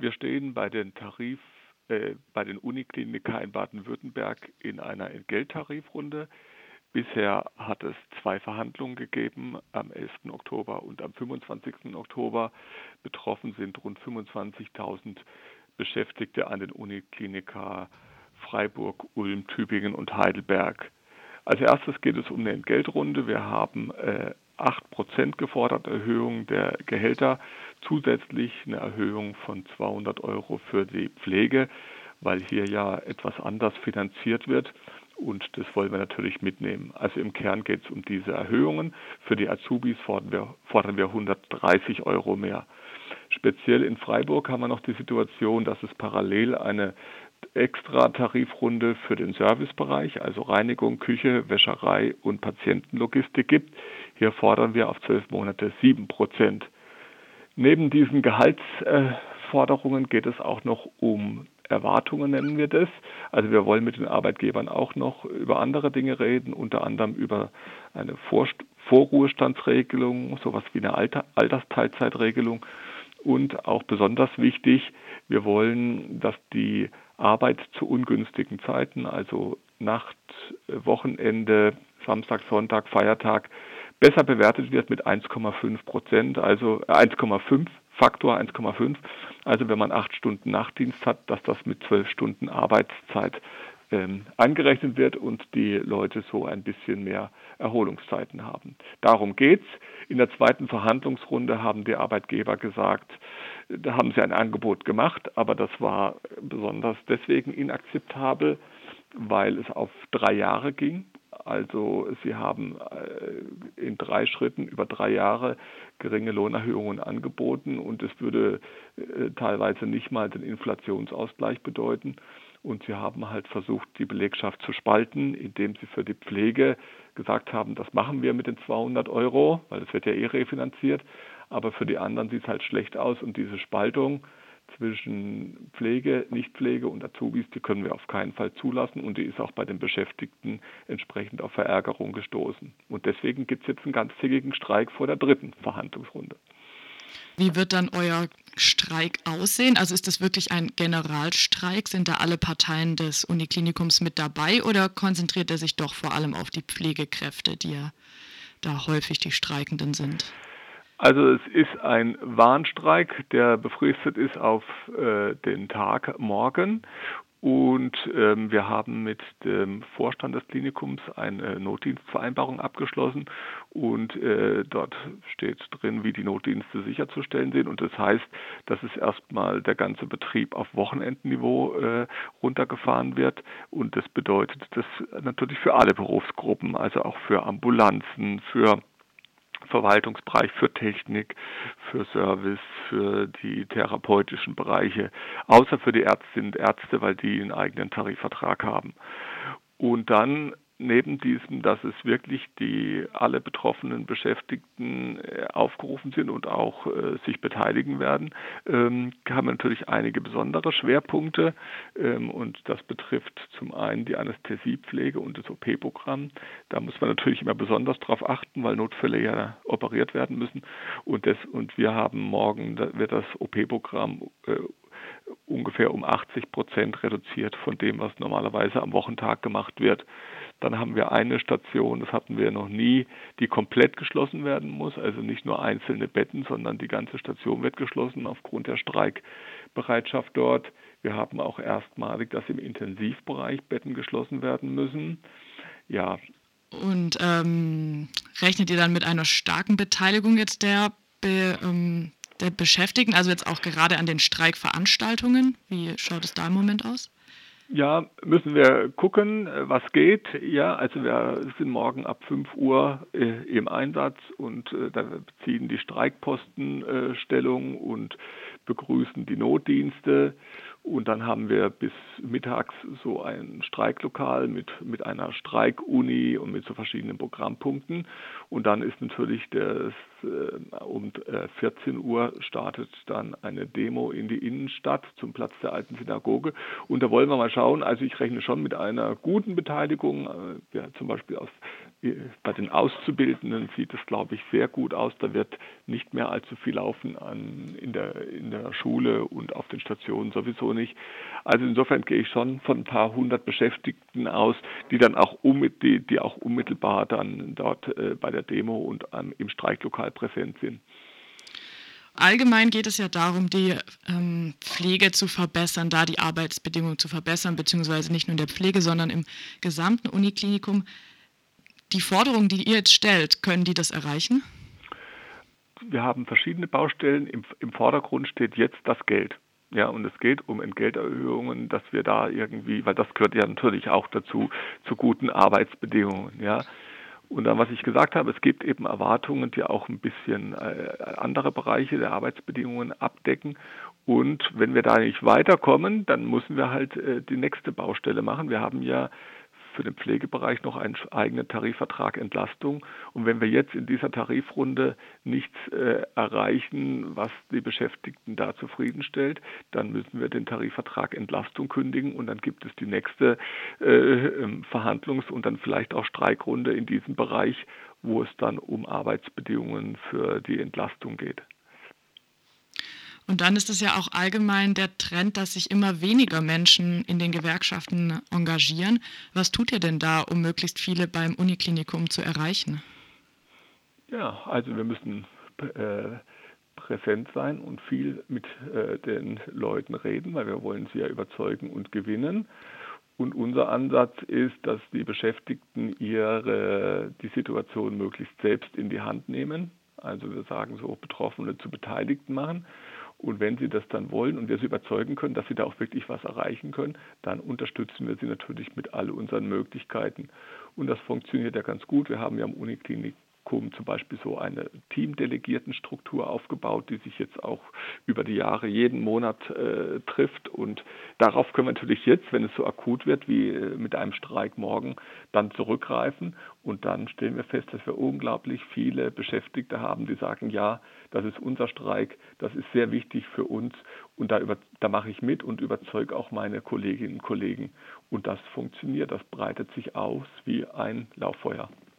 Wir stehen bei den Tarif äh, bei den Uniklinika in Baden-Württemberg in einer Entgelttarifrunde. Bisher hat es zwei Verhandlungen gegeben, am 11. Oktober und am 25. Oktober. Betroffen sind rund 25.000 Beschäftigte an den Uniklinika Freiburg, Ulm, Tübingen und Heidelberg. Als erstes geht es um eine Entgeltrunde. Wir haben äh, 8% gefordert Erhöhung der Gehälter, zusätzlich eine Erhöhung von 200 Euro für die Pflege, weil hier ja etwas anders finanziert wird. Und das wollen wir natürlich mitnehmen. Also im Kern geht es um diese Erhöhungen. Für die Azubis fordern wir, fordern wir 130 Euro mehr. Speziell in Freiburg haben wir noch die Situation, dass es parallel eine extra Tarifrunde für den Servicebereich, also Reinigung, Küche, Wäscherei und Patientenlogistik gibt. Hier fordern wir auf zwölf Monate sieben Prozent. Neben diesen Gehaltsforderungen geht es auch noch um Erwartungen, nennen wir das. Also wir wollen mit den Arbeitgebern auch noch über andere Dinge reden, unter anderem über eine Vorruhestandsregelung, sowas wie eine Alter Altersteilzeitregelung. Und auch besonders wichtig, wir wollen, dass die Arbeit zu ungünstigen Zeiten, also Nacht, Wochenende, Samstag, Sonntag, Feiertag, besser bewertet wird mit 1,5 Prozent, also 1,5 Faktor 1,5. Also wenn man acht Stunden Nachtdienst hat, dass das mit zwölf Stunden Arbeitszeit ähm, angerechnet wird und die Leute so ein bisschen mehr Erholungszeiten haben. Darum geht's. In der zweiten Verhandlungsrunde haben die Arbeitgeber gesagt, da haben sie ein Angebot gemacht, aber das war besonders deswegen inakzeptabel, weil es auf drei Jahre ging. Also sie haben äh, in drei Schritten über drei Jahre geringe Lohnerhöhungen angeboten und es würde äh, teilweise nicht mal den Inflationsausgleich bedeuten. Und sie haben halt versucht, die Belegschaft zu spalten, indem sie für die Pflege gesagt haben, das machen wir mit den 200 Euro, weil das wird ja eh refinanziert. Aber für die anderen sieht es halt schlecht aus und diese Spaltung zwischen Pflege, Nichtpflege und Azubis, die können wir auf keinen Fall zulassen und die ist auch bei den Beschäftigten entsprechend auf Verärgerung gestoßen. Und deswegen gibt es jetzt einen ganztägigen Streik vor der dritten Verhandlungsrunde. Wie wird dann euer Streik aussehen? Also ist das wirklich ein Generalstreik? Sind da alle Parteien des Uniklinikums mit dabei oder konzentriert er sich doch vor allem auf die Pflegekräfte, die ja da häufig die Streikenden sind? Also es ist ein Warnstreik, der befristet ist auf äh, den Tag morgen und ähm, wir haben mit dem Vorstand des Klinikums eine Notdienstvereinbarung abgeschlossen und äh, dort steht drin, wie die Notdienste sicherzustellen sind. Und das heißt, dass es erstmal der ganze Betrieb auf Wochenendniveau äh, runtergefahren wird. Und das bedeutet das natürlich für alle Berufsgruppen, also auch für Ambulanzen, für Verwaltungsbereich, für Technik, für Service, für die therapeutischen Bereiche, außer für die Ärztinnen und Ärzte, weil die einen eigenen Tarifvertrag haben. Und dann neben diesem, dass es wirklich die alle betroffenen Beschäftigten äh, aufgerufen sind und auch äh, sich beteiligen werden, ähm, haben wir natürlich einige besondere Schwerpunkte ähm, und das betrifft zum einen die Anästhesiepflege und das OP-Programm. Da muss man natürlich immer besonders darauf achten, weil Notfälle ja operiert werden müssen und das und wir haben morgen wird das OP-Programm äh, ungefähr um 80 Prozent reduziert von dem, was normalerweise am Wochentag gemacht wird. Dann haben wir eine Station, das hatten wir noch nie, die komplett geschlossen werden muss, also nicht nur einzelne Betten, sondern die ganze Station wird geschlossen aufgrund der Streikbereitschaft dort. Wir haben auch erstmalig, dass im Intensivbereich Betten geschlossen werden müssen. Ja. Und ähm, rechnet ihr dann mit einer starken Beteiligung jetzt der, Be, ähm, der Beschäftigten, also jetzt auch gerade an den Streikveranstaltungen? Wie schaut es da im Moment aus? Ja, müssen wir gucken, was geht. Ja, also wir sind morgen ab 5 Uhr äh, im Einsatz und äh, da beziehen die Streikposten äh, Stellung und begrüßen die Notdienste. Und dann haben wir bis mittags so ein Streiklokal mit, mit einer Streikuni und mit so verschiedenen Programmpunkten. Und dann ist natürlich das, äh, um 14 äh, Uhr startet dann eine Demo in die Innenstadt zum Platz der alten Synagoge. Und da wollen wir mal schauen, also ich rechne schon mit einer guten Beteiligung. Äh, zum Beispiel aus bei den Auszubildenden sieht es, glaube ich, sehr gut aus. Da wird nicht mehr allzu viel laufen an, in, der, in der Schule und auf den Stationen sowieso nicht. Also insofern gehe ich schon von ein paar hundert Beschäftigten aus, die dann auch, um, die, die auch unmittelbar dann dort äh, bei der Demo und ähm, im Streiklokal präsent sind. Allgemein geht es ja darum, die ähm, Pflege zu verbessern, da die Arbeitsbedingungen zu verbessern, beziehungsweise nicht nur in der Pflege, sondern im gesamten Uniklinikum. Die Forderungen, die ihr jetzt stellt, können die das erreichen? Wir haben verschiedene Baustellen. Im, Im, Vordergrund steht jetzt das Geld. Ja, und es geht um Entgelterhöhungen, dass wir da irgendwie, weil das gehört ja natürlich auch dazu, zu guten Arbeitsbedingungen. Ja, und dann, was ich gesagt habe, es gibt eben Erwartungen, die auch ein bisschen äh, andere Bereiche der Arbeitsbedingungen abdecken. Und wenn wir da nicht weiterkommen, dann müssen wir halt äh, die nächste Baustelle machen. Wir haben ja für den Pflegebereich noch einen eigenen Tarifvertrag Entlastung. Und wenn wir jetzt in dieser Tarifrunde nichts äh, erreichen, was die Beschäftigten da zufriedenstellt, dann müssen wir den Tarifvertrag Entlastung kündigen und dann gibt es die nächste äh, ähm, Verhandlungs- und dann vielleicht auch Streikrunde in diesem Bereich, wo es dann um Arbeitsbedingungen für die Entlastung geht. Und dann ist es ja auch allgemein der Trend, dass sich immer weniger Menschen in den Gewerkschaften engagieren. Was tut ihr denn da, um möglichst viele beim Uniklinikum zu erreichen? Ja, also wir müssen äh, präsent sein und viel mit äh, den Leuten reden, weil wir wollen sie ja überzeugen und gewinnen. Und unser Ansatz ist, dass die Beschäftigten ihre die Situation möglichst selbst in die Hand nehmen. Also wir sagen so Betroffene zu Beteiligten machen und wenn sie das dann wollen und wir sie überzeugen können, dass sie da auch wirklich was erreichen können, dann unterstützen wir sie natürlich mit all unseren Möglichkeiten. Und das funktioniert ja ganz gut. Wir haben ja am Uniklinik zum Beispiel so eine Teamdelegiertenstruktur aufgebaut, die sich jetzt auch über die Jahre jeden Monat äh, trifft. Und darauf können wir natürlich jetzt, wenn es so akut wird wie äh, mit einem Streik morgen, dann zurückgreifen. Und dann stellen wir fest, dass wir unglaublich viele Beschäftigte haben, die sagen, ja, das ist unser Streik, das ist sehr wichtig für uns und da, über, da mache ich mit und überzeuge auch meine Kolleginnen und Kollegen. Und das funktioniert, das breitet sich aus wie ein Lauffeuer.